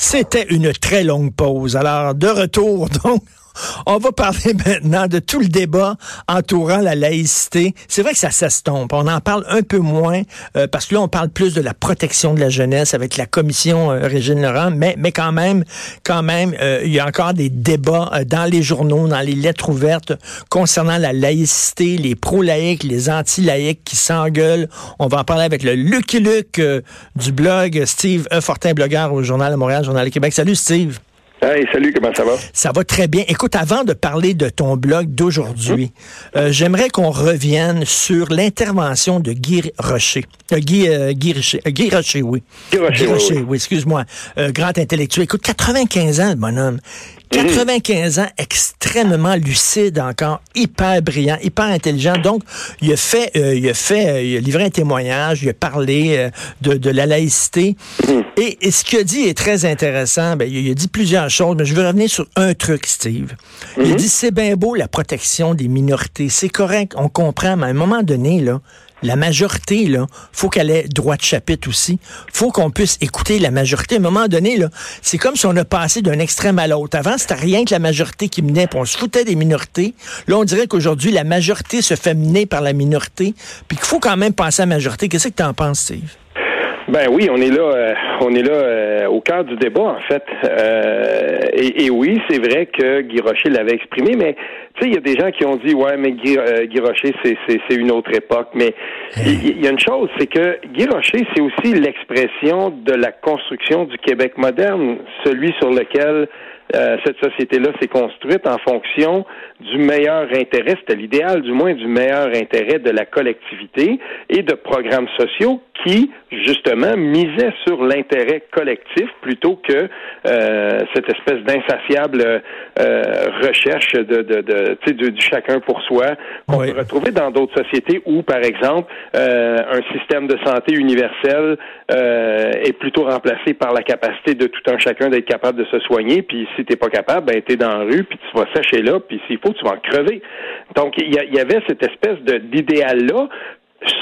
C'était une très longue pause. Alors, de retour, donc, on va parler maintenant de tout le débat entourant la laïcité. C'est vrai que ça s'estompe. On en parle un peu moins euh, parce que là, on parle plus de la protection de la jeunesse avec la commission euh, Régine Laurent, mais, mais quand même, quand même, euh, il y a encore des débats dans les journaux, dans les lettres ouvertes concernant la laïcité, les pro-laïcs, les anti-laïcs qui s'engueulent. On va en parler avec le Lucky Luke du blog Steve E. Fortin, blogueur au Journal de Montréal, Journal de Québec. Salut Steve. Hey, salut, comment ça va? Ça va très bien. Écoute, avant de parler de ton blog d'aujourd'hui, euh, j'aimerais qu'on revienne sur l'intervention de Guy Rocher. Euh, Guy, euh, Guy, Rocher, Guy Rocher, oui. Guy Rocher, oui, excuse-moi. grand intellectuel. Écoute, 95 ans, le bonhomme. 95 ans, extrêmement lucide encore, hyper brillant, hyper intelligent. Donc, il a fait, euh, il a fait, euh, il a livré un témoignage, il a parlé euh, de, de, la laïcité. Et, ce qu'il a dit est très intéressant. Ben, il, a dit plusieurs choses, mais je veux revenir sur un truc, Steve. Il dit, c'est bien beau la protection des minorités, c'est correct, on comprend, mais à un moment donné, là, la majorité, là, faut qu'elle ait droit de chapitre aussi. faut qu'on puisse écouter la majorité. À un moment donné, là, c'est comme si on a passé d'un extrême à l'autre. Avant, c'était rien que la majorité qui menait, puis on se foutait des minorités. Là, on dirait qu'aujourd'hui, la majorité se fait mener par la minorité, puis qu'il faut quand même penser à la majorité. Qu'est-ce que tu en penses, Steve? Ben oui, on est là, euh, on est là euh, au cœur du débat en fait. Euh, et, oui, c'est vrai que Guy Rocher l'avait exprimé, mais tu sais, il y a des gens qui ont dit ouais, mais Guy, Guy Rocher, c'est, c'est, une autre époque. Mais il y, a une chose, c'est que Guy Rocher, c'est aussi l'expression de la construction du Québec moderne, celui sur lequel cette société-là s'est construite en fonction du meilleur intérêt, c'était l'idéal du moins du meilleur intérêt de la collectivité et de programmes sociaux qui, justement, misait sur l'intérêt collectif plutôt que euh, cette espèce d'insatiable euh, recherche de, de, de, de, du chacun pour soi qu'on peut retrouver dans d'autres sociétés où, par exemple, euh, un système de santé universel euh, est plutôt remplacé par la capacité de tout un chacun d'être capable de se soigner. Puis si t'es pas capable, ben t'es dans la rue, puis tu vas sécher là, puis s'il faut, tu vas en crever. Donc il y, avait cette espèce d'idéal là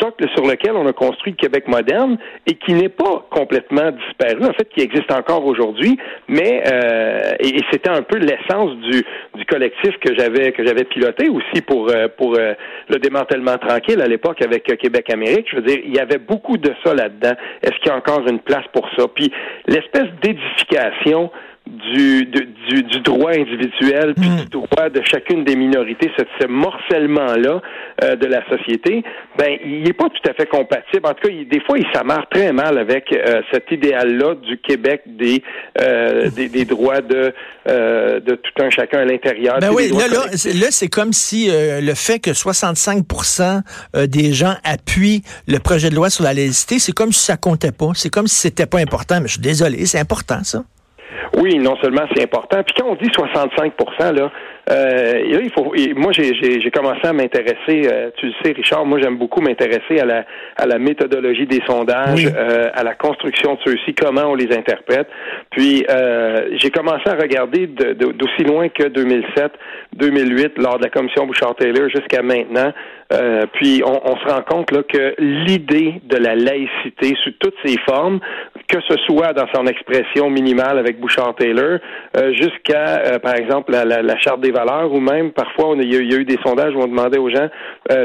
socle sur lequel on a construit le Québec moderne et qui n'est pas complètement disparu, en fait, qui existe encore aujourd'hui, mais euh, et, c'était un peu l'essence du, collectif que j'avais que j'avais piloté aussi pour euh, pour euh, le démantèlement tranquille à l'époque avec Québec Amérique. Je veux dire, il y avait beaucoup de ça là-dedans. Est-ce qu'il y a encore une place pour ça? Puis l'espèce d'édification du, du, du, droit individuel, puis mm. du droit de chacune des minorités, ce, ce morcellement-là euh, de la société, ben il n'est pas tout à fait compatible. En tout cas, il, des fois, il s'amarre très mal avec euh, cet idéal-là du Québec des, euh, des, des, droits de, de tout un chacun à l'intérieur. Ben oui, là, là, là c'est comme si le fait que 65% des gens appuient le projet de loi sur la laïcité, c'est comme si ça comptait pas. C'est comme si c'était pas important. Mais je suis désolé, c'est important, ça. Oui, non seulement c'est important. Puis quand on dit 65 là, euh, il faut. moi, j'ai commencé à m'intéresser. Euh, tu le sais, Richard. Moi, j'aime beaucoup m'intéresser à la à la méthodologie des sondages, euh, à la construction de ceux-ci, comment on les interprète. Puis, euh, j'ai commencé à regarder d'aussi loin que 2007, 2008, lors de la commission Bouchard-Taylor, jusqu'à maintenant. Euh, puis on, on, se rend compte là, que l'idée de la laïcité sous toutes ses formes, que ce soit dans son expression minimale avec Bouchard-Taylor, euh, jusqu'à, par exemple, la, la, la, charte des valeurs, ou même parfois on, il, y a, eu des sondages où on demandait aux gens,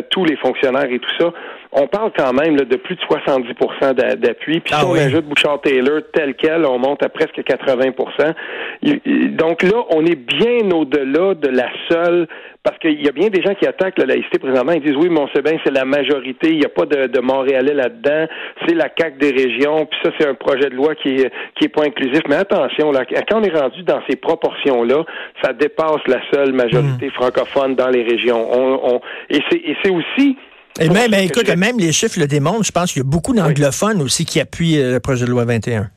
tous les fonctionnaires et tout ça, on parle quand même là, de plus de 70% d'appui. Puis si ah on ajoute Bouchard-Taylor tel quel, on monte à presque 80% Donc là, on est bien au-delà de la seule parce qu'il y a bien des gens qui attaquent la laïcité présentement. Ils disent oui, mais on sait bien c'est la majorité, il n'y a pas de, de Montréalais là-dedans, c'est la CAQ des régions, puis ça, c'est un projet de loi qui est, qui est pas inclusif. Mais attention, là, quand on est rendu dans ces proportions-là, ça dépasse la seule majorité hmm. francophone dans les régions. On, on, et c'est aussi et même, ben, écoute, même les chiffres le démontrent. Je pense qu'il y a beaucoup d'anglophones aussi qui appuient euh, le projet de loi 21.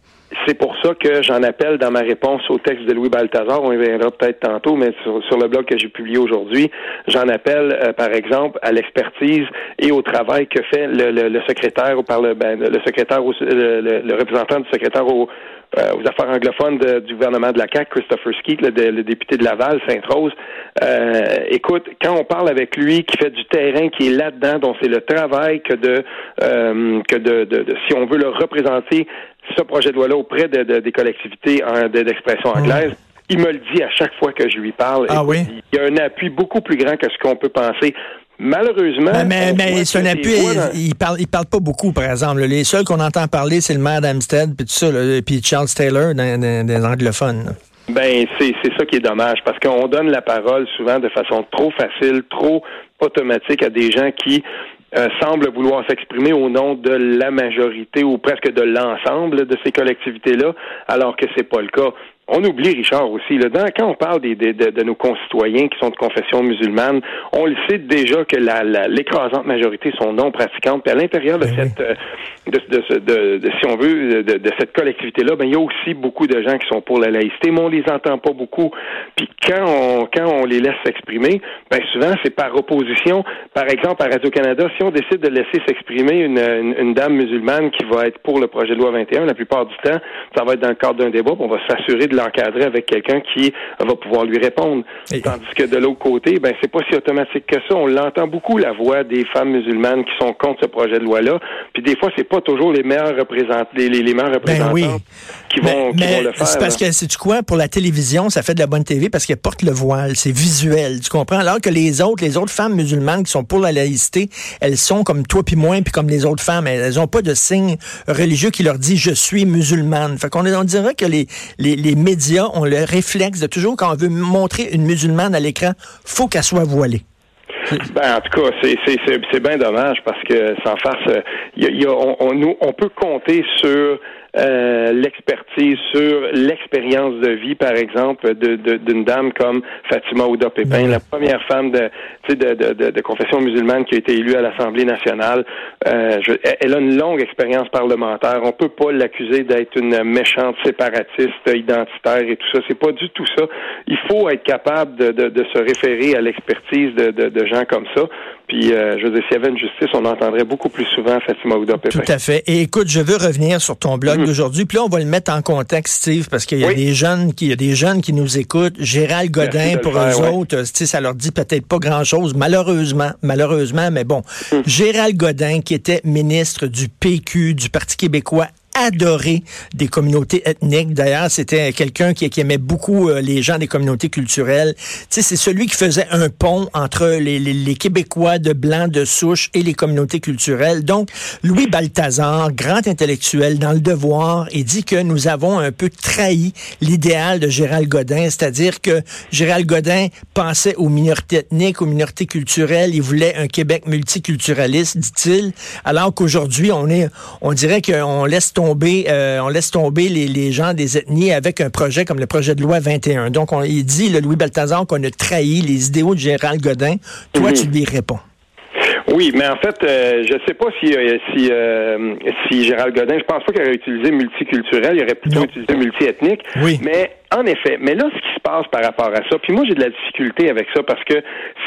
c'est pour ça que j'en appelle dans ma réponse au texte de Louis Balthazar, on y reviendra peut-être tantôt, mais sur, le blog que j'ai publié aujourd'hui, j'en appelle, euh, par exemple, à l'expertise et au travail que fait le, secrétaire ou par le, ben, le secrétaire, le, représentant du secrétaire au, euh, aux affaires anglophones du gouvernement de la CAQ, Christopher Skeet, le, député de Laval, Sainte-Rose. Euh, écoute, quand on parle avec lui, qui fait du terrain, qui est là-dedans, dont c'est le travail que de euh, que de, de, si on veut le représenter, ce projet de loi-là auprès de, des collectivités d'expression anglaise. Il me le dit à chaque fois que je lui parle. Ah oui? Il y a un appui beaucoup plus grand que ce qu'on peut penser. Malheureusement. Mais, mais, c'est un appui. Il, parle, il parle pas beaucoup, par exemple. Les seuls qu'on entend parler, c'est le maire d'Amstead, puis tout ça, puis Charles Taylor, des anglophones. Ben, c'est ça qui est dommage, parce qu'on donne la parole souvent de façon trop facile, trop automatique à des gens qui euh, semblent vouloir s'exprimer au nom de la majorité ou presque de l'ensemble de ces collectivités-là, alors que c'est pas le cas. On oublie, Richard, aussi, là, quand on parle des, de, nos concitoyens qui sont de confession musulmane, on le sait déjà que l'écrasante majorité sont non pratiquantes. Puis à l'intérieur de ben cette, euh, de, de, si on veut, de, cette collectivité-là, ben il y a aussi beaucoup de gens qui sont pour la laïcité, mais on les entend pas beaucoup. Puis quand on quand on les laisse s'exprimer, ben souvent c'est par opposition. Par exemple, à Radio Canada, si on décide de laisser s'exprimer une, une, dame musulmane qui va être pour le projet de loi 21, la plupart du temps, ça va être dans le cadre d'un débat. On va s'assurer l'encadrer avec quelqu'un qui va pouvoir lui répondre. Tandis que de l'autre côté, ben c'est pas si automatique que ça. On l'entend beaucoup la voix des femmes musulmanes qui sont contre ce projet de loi-là. Puis des fois, c'est pas toujours les meilleurs représentants, les, les, meilleurs ben représentants qui, vont, qui vont le faire. C'est parce que c'est tu quoi? Pour la télévision, ça fait de la bonne TV parce qu'elle porte le voile, c'est visuel, tu comprends? Alors que les autres, les autres femmes musulmanes qui sont pour la laïcité, elles sont comme toi puis moi puis comme les autres femmes, elles ont pas de signe religieux qui leur dit je suis musulmane. Fait qu'on on dirait que les les, les médias ont le réflexe de toujours, quand on veut montrer une musulmane à l'écran, faut qu'elle soit voilée. Ben, en tout cas, c'est bien dommage parce que sans farce, on, on, on peut compter sur euh, l'expertise sur l'expérience de vie, par exemple, d'une de, dame comme Fatima Ouda Pépin, la première femme de, de, de, de, confession musulmane qui a été élue à l'Assemblée nationale. Euh, elle a une longue expérience parlementaire. On peut pas l'accuser d'être une méchante séparatiste identitaire et tout ça. C'est pas du tout ça. Il faut être capable de, de, se référer à l'expertise de, de, gens comme ça. Puis, euh, je veux dire, s'il y avait une justice, on entendrait beaucoup plus souvent Fatima Ouda Pépin. Tout à fait. Et écoute, je veux revenir sur ton blog aujourd'hui. Puis là, on va le mettre en contexte, Steve, parce qu'il y a des jeunes qui, il y a des jeunes qui nous écoutent. Gérald Godin, pour eux autres, ça leur dit peut-être pas grand-chose, malheureusement, malheureusement, mais bon. Hum. Gérald Godin, qui était ministre du PQ, du Parti québécois adoré des communautés ethniques. D'ailleurs, c'était quelqu'un qui, aimait beaucoup euh, les gens des communautés culturelles. Tu sais, c'est celui qui faisait un pont entre les, les, Québécois de blanc de souche et les communautés culturelles. Donc, Louis Balthazar, grand intellectuel dans le devoir, il dit que nous avons un peu trahi l'idéal de Gérald Godin, c'est-à-dire que Gérald Godin pensait aux minorités ethniques, aux minorités culturelles, il voulait un Québec multiculturaliste, dit-il, alors qu'aujourd'hui, on est, on dirait qu'on laisse tomber euh, on laisse tomber les, gens des ethnies avec un projet comme le projet de loi 21. Donc, on, il dit, le Louis Balthazar, qu'on a trahi les idéaux de Gérald Godin. Toi, mhm. tu lui réponds. Oui, mais en fait, euh, je ne sais pas si euh, si si Gérald Godin, je pense pas qu'il aurait utilisé multiculturel, il aurait plutôt utilisé multiethnique. Oui. Mais en effet, mais là, ce qui se passe par rapport à ça, puis moi j'ai de la difficulté avec ça parce que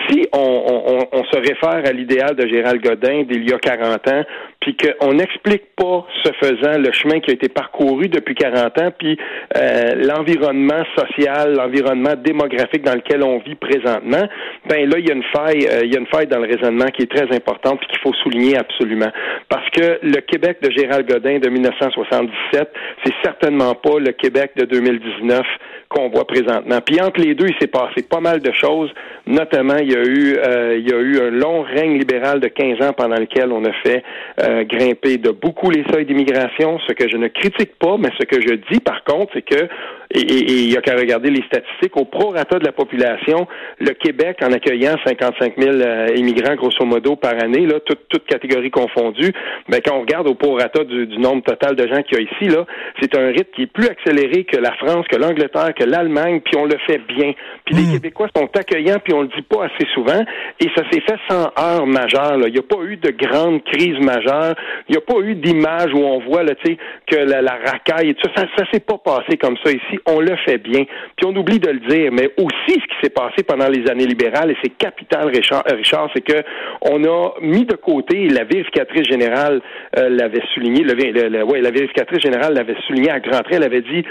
si on, on, se réfère à l'idéal de Gérald Godin d'il y a 40 ans, puis qu'on n'explique pas, ce faisant, le chemin qui a été parcouru depuis 40 ans, puis euh, l'environnement social, l'environnement démographique dans lequel on vit présentement, ben là, il y a une faille, euh, il y a une faille dans le raisonnement qui est très importante puis qu'il faut souligner absolument. Parce que le Québec de Gérald Godin de 1977, c'est certainement pas le Québec de 2019 qu'on voit présentement. Puis entre les deux, il s'est passé pas mal de choses. Notamment, il y a eu, euh, il y a eu un long règne libéral de 15 ans pendant lequel on a fait euh, grimper de beaucoup les seuils d'immigration. Ce que je ne critique pas, mais ce que je dis par contre, c'est que et, il y a qu'à regarder les statistiques, au prorata de la population, le Québec, en accueillant 55 000 euh, immigrants, grosso modo, par année, là, toutes toute catégories confondues, ben, quand on regarde au prorata du, du nombre total de gens qu'il y a ici, là, c'est un rythme qui est plus accéléré que la France, que l'Angleterre, que l'Allemagne, puis on le fait bien. Puis les hmm. Québécois sont accueillants, puis on le dit pas assez souvent, et ça s'est fait sans heure majeure. Là. Il n'y a pas eu de grande crise majeure. Il n'y a pas eu d'image où on voit là, que la, la racaille et tout ça. Ça, s'est pas passé comme ça ici. On le fait bien. Puis on oublie de le dire, mais aussi ce qui s'est passé pendant les années libérales, et c'est capital, Richard, euh, Richard c'est que on a mis de côté, la vérificatrice générale euh, l'avait souligné, le, le, ouais, la vérificatrice générale l'avait souligné à grand trait, elle avait dit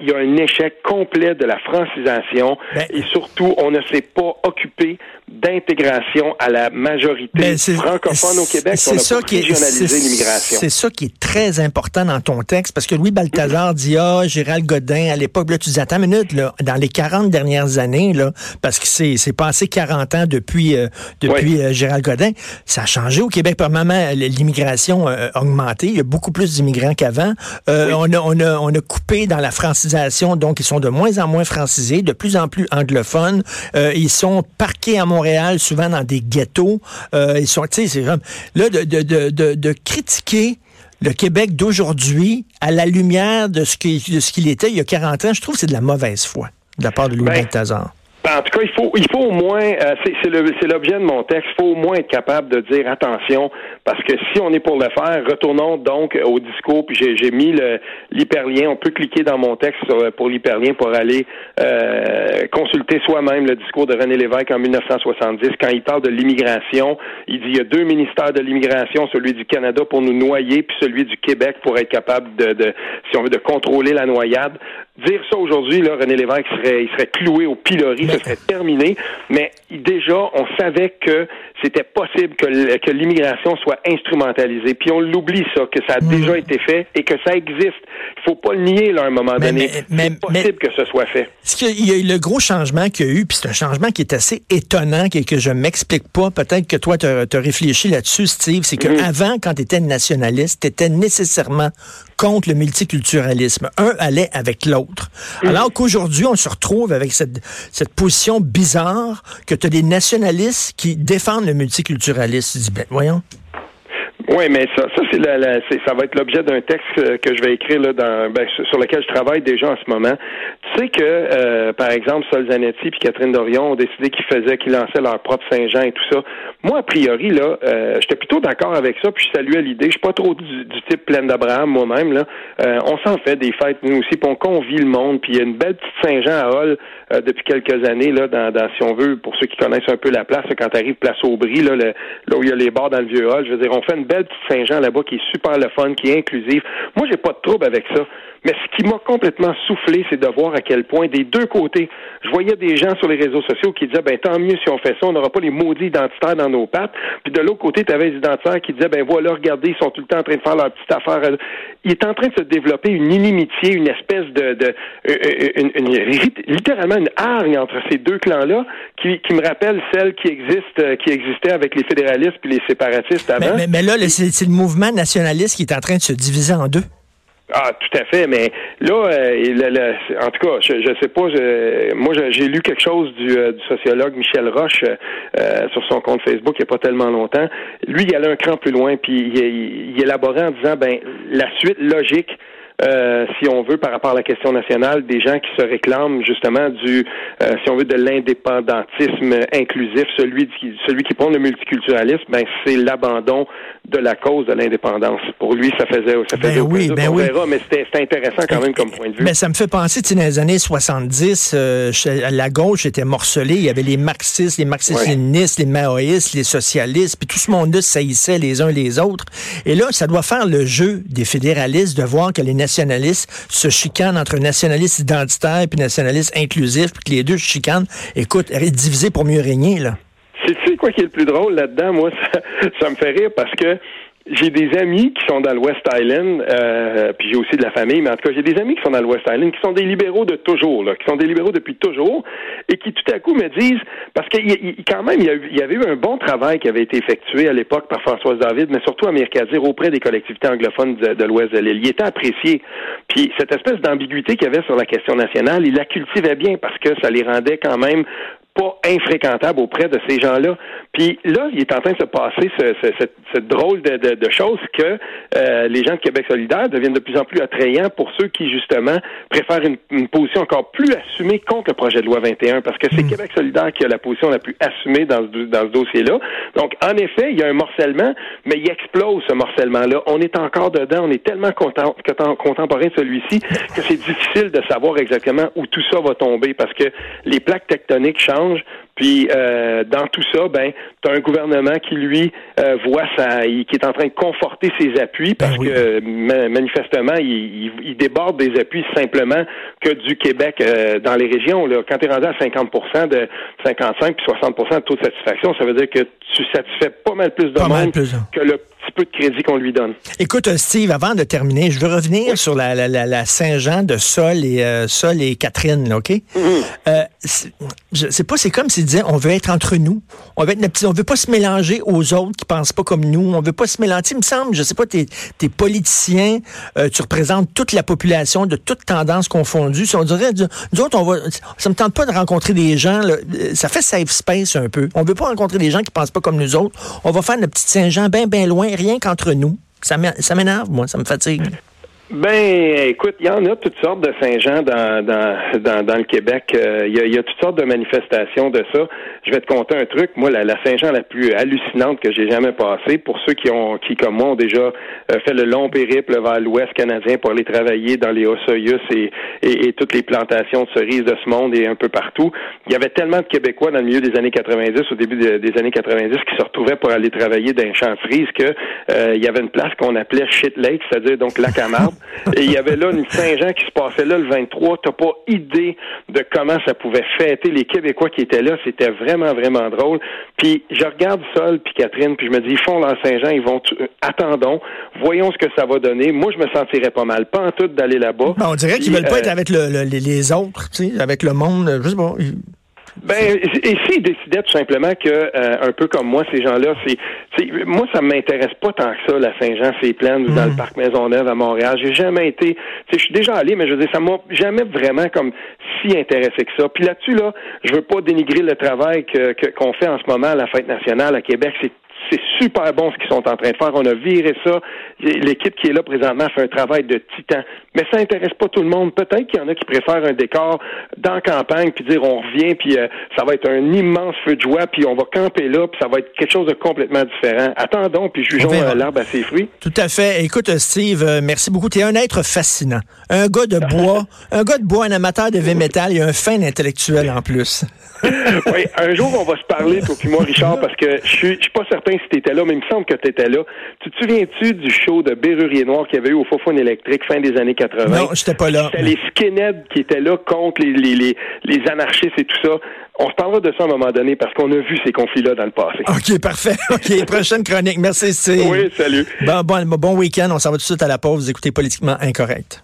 il y a un échec complet de la francisation ben, et surtout, on ne s'est pas occupé d'intégration à la majorité ben, francophone au Québec. C'est ça qui est C'est ça qui est très important dans ton texte parce que Louis Balthazar dit ah Gérald Godin à l'époque là tu dis attends une minute là dans les 40 dernières années là parce que c'est c'est passé 40 ans depuis euh, depuis euh, Gérald Godin ça a changé au Québec. Premièrement l'immigration a augmenté. Il y a beaucoup plus d'immigrants qu'avant. Euh, on a on a on a coupé dans la francisation donc ils sont de moins en moins francisés de plus en plus anglophones. Ils sont parqués à mon Montréal, souvent dans des ghettos. Euh, ils sont, tu sais, c'est comme là de, de, de, de, critiquer le Québec d'aujourd'hui à la lumière de ce qu'il était il y a 40 ans, je trouve que c'est de la mauvaise foi de la part de Louis ben, en tout cas, il faut, il faut au moins, euh, c'est l'objet de mon texte, il faut au moins être capable de dire attention, parce que si on est pour le faire, retournons donc au discours, puis j'ai mis l'hyperlien, on peut cliquer dans mon texte pour l'hyperlien pour aller euh, consulter soi-même le discours de René Lévesque en 1970, quand il parle de l'immigration, il dit il y a deux ministères de l'immigration, celui du Canada pour nous noyer, puis celui du Québec pour être capable de, de si on veut, de contrôler la noyade. Dire ça aujourd'hui, là, René Lévesque serait, il serait cloué au pilori, ce serait terminé. Mais déjà, on savait que c'était possible que, l'immigration soit instrumentalisée. Puis on l'oublie ça, que ça a hmm. déjà été fait et que ça existe. Il faut pas le nier là à un moment donné. c'est possible que ce soit fait. Ce qu'il y a eu le gros changement qu'il y a eu, puis c'est un changement qui est assez étonnant et que je m'explique pas. Peut-être que toi, tu as, réfléchi là-dessus, Steve. C'est qu'avant, hmm. quand tu étais nationaliste, tu étais nécessairement contre le multiculturalisme. Un allait avec l'autre. Alors qu'aujourd'hui, on se retrouve avec cette, cette position bizarre que tu as des nationalistes qui défendent le multiculturalisme. Tu dis, ben, voyons. Oui, mais ça, ça c'est la, ça va être l'objet d'un texte que je vais écrire là dans, ben, sur lequel je travaille déjà en ce moment. Tu sais que, euh, par exemple, Sol Zanetti puis Catherine Dorion ont décidé qu'ils faisaient, qu'ils lançaient leur propre Saint-Jean et tout ça. Moi, a priori, là, euh, j'étais plutôt d'accord avec ça, puis je saluais l'idée. Je suis pas trop du, type plein d'Abraham moi-même. Là, euh, on s'en fait des fêtes nous aussi, puis on convie le monde. Puis il y a une belle petite Saint-Jean à Hall depuis quelques années là, dans, dans, si on veut, pour ceux qui connaissent un peu la place, quand tu place Aubry, là, là où il y a les bars dans le vieux Hall, je veux dire, on fait une belle petite Saint-Jean là-bas qui est super le fun, qui est inclusive. Moi, j'ai pas de trouble avec ça. Mais ce qui m'a complètement soufflé, c'est de voir à quel point des deux côtés, je voyais des gens sur les réseaux sociaux qui disaient, ben tant mieux si on fait ça, on n'aura pas les maudits identitaires dans nos pattes. Puis de l'autre côté, tu avais les identitaires qui disaient, ben voilà, regardez, ils sont tout le temps en train de faire leur petite affaire. Il est en train de se développer une inimitié, une espèce de, de euh, euh, une, littéralement une hargne entre ces deux clans-là, qui, qui me rappelle celle qui existe, euh, qui existait avec les fédéralistes puis les séparatistes avant. Mais, mais, là, c'est le mouvement nationaliste qui est en train de se diviser en deux. Ah, tout à fait, mais là, euh, en tout cas, je, je sais pas, moi j'ai lu quelque chose du, euh, du, sociologue Michel Roche euh, sur son compte Facebook il n'y a pas tellement longtemps. Lui, il allait un cran plus loin, puis il, il élaborait en disant, ben, la suite logique euh, si on veut, par rapport à la question nationale, des gens qui se réclament justement du, euh, si on veut, de l'indépendantisme inclusif, celui qui, celui qui prend le multiculturalisme, ben c'est l'abandon de la cause de l'indépendance. Pour lui, ça faisait, ça ben faisait oui, ben oui. mais c'était intéressant quand même comme point de vue. Mais ça me fait penser, tu sais, dans les années 70, euh, la gauche était morcelée. Il y avait les marxistes, les marxistes-léninistes, les maoïstes, les socialistes, puis tout ce monde-là saillissait les uns les autres. Et là, ça doit faire le jeu des fédéralistes de voir que les nationalistes se chicanent entre nationalistes identitaires et nationalistes inclusifs, puis que les deux se chicanent. Écoute, divisés pour mieux régner, là. C'est quoi qui est le plus drôle là-dedans? Moi, ça me fait rire parce que j'ai des amis qui sont dans le West Island, euh, puis j'ai aussi de la famille, mais en tout cas, j'ai des amis qui sont dans le West Island, qui sont des libéraux de toujours, là, qui sont des libéraux depuis toujours, et qui tout à coup me disent, parce que quand même, il y, avait eu un bon travail qui avait été effectué à l'époque par Françoise David, mais surtout à Mirkazir auprès des collectivités anglophones de, l'Ouest de l'île. Il était apprécié. Puis cette espèce d'ambiguïté qu'il y avait sur la question nationale, il la cultivait bien parce que ça les rendait quand même pas infréquentable auprès de ces gens-là. Puis là, il est en train de se passer ce, cette, drôle de, de, de chose que euh, les gens de Québec solidaire deviennent de plus en plus attrayants pour ceux qui, justement, préfèrent une, position encore plus assumée contre le projet de loi 21, parce que c'est hmm. Québec solidaire qui a la position la plus assumée dans ce, dans ce dossier-là. Donc, en effet, il y a un morcellement, mais il explose ce morcellement-là. On est encore dedans, on est tellement content, contemporain de celui-ci que c'est difficile de savoir exactement où tout ça va tomber, parce que les plaques tectoniques changent puis euh, dans tout ça, ben, tu as un gouvernement qui lui euh, voit ça, qui est en train de conforter ses appuis ben parce que manifestement, il, il, déborde des appuis simplement que du Québec euh, dans les régions. Là. Quand tu es rendu à 50 de 55 puis 60% de taux de satisfaction, ça veut dire que tu satisfais pas mal plus de monde que le peu de crédit qu'on lui donne. Écoute, Steve, avant de terminer, je veux revenir sur la, la, la, Saint-Jean de Sol et euh, Sol et Catherine, OK? Mm-hmm. Euh, je sais pas, c'est comme s'ils disaient on veut être entre nous. On veut être on veut pas se mélanger aux autres qui pensent pas comme nous. On veut pas se mélanger. Il me semble, je sais pas, t'es es politicien, euh, tu représentes toute la population de toutes tendances confondues. Si on dirait, nous autres, on va, ça me tente pas de rencontrer des gens, là, ça fait safe space un peu. On veut pas rencontrer des gens qui pensent pas comme nous autres. On va faire notre petite Saint-Jean bien, bien loin, rien qu'entre nous. Ça m'énerve, moi, ça me fatigue. Ben, écoute, il y en a toutes sortes de Saint-Jean dans, dans, dans, le Québec. Euh, il y, a, toutes sortes de manifestations de ça. Je vais te conter un truc. Moi, la, Saint-Jean la plus hallucinante que j'ai jamais passée, pour ceux qui ont, qui comme moi ont déjà euh, fait le long périple vers l'Ouest canadien pour aller travailler dans les Ossoyus et, et, toutes les plantations de cerises de ce monde et un peu partout. Il y avait tellement de Québécois dans le milieu des années 90, au début des années 90, qui se retrouvaient pour aller travailler dans les champs de cerises que euh, il y avait une place qu'on appelait Shit Lake, c'est-à-dire donc la Camargue. Et il y avait là une Saint-Jean qui se passait là le 23. T'as pas idée de comment ça pouvait fêter les Québécois qui étaient là. C'était vraiment, vraiment drôle. Puis je regarde Sol puis Catherine, puis je me dis, ils font Saint-Jean, ils vont... Euh, attendons, voyons ce que ça va donner. Moi, je me sentirais pas mal. Pas en tout d'aller là-bas. Ben, on dirait qu'ils veulent pas être euh, avec les autres, tu sais, avec le monde. Je sais pas. Ben, et s'ils décidaient tout simplement que, euh, un peu comme moi, ces gens-là, c'est, moi, ça m'intéresse pas tant que ça, la Saint-Jean-c'est-Plaine ou dans le hmm. parc Maisonneuve à Montréal. J'ai jamais été, je suis déjà allé, mais je veux dire, ça m'a jamais vraiment comme si intéressé que ça. Puis là-dessus, là, je veux pas dénigrer le travail que, qu'on fait en ce moment à la fête nationale à Québec. C'est c'est super bon ce qu'ils sont en train de faire. On a viré ça. L'équipe qui est là présentement fait un travail de titan. Mais ça intéresse pas tout le monde. Peut-être qu'il y en a qui préfèrent un décor dans campagne, puis dire on revient, puis euh, ça va être un immense feu de joie, puis on va camper là, puis ça va être quelque chose de complètement différent. Attendons, puis jugeons euh, l'arbre à ses fruits. Tout à fait. Écoute, Steve, euh, merci beaucoup. Tu es un être fascinant. Un gars de bois, un gars de bois, un amateur de V-Metal et un fin intellectuel en plus. oui, un jour, on va se parler, toi puis moi, Richard, parce que je suis pas certain si tu étais là, mais il me semble que tu étais là. Tu te souviens-tu du show de Bérurier Noir qu'il y avait eu au Fofone électrique fin des années 80? Non, j'étais pas là. C'était les skinheads qui étaient là contre les, les, les, les anarchistes et tout ça. On se parlera de ça à un moment donné parce qu'on a vu ces conflits-là dans le passé. OK, parfait. OK, prochaine chronique. Merci, Steve. Oui, salut. Bon, bon, bon week-end. On s'en va tout de suite à la pause. Vous écoutez Politiquement Incorrect.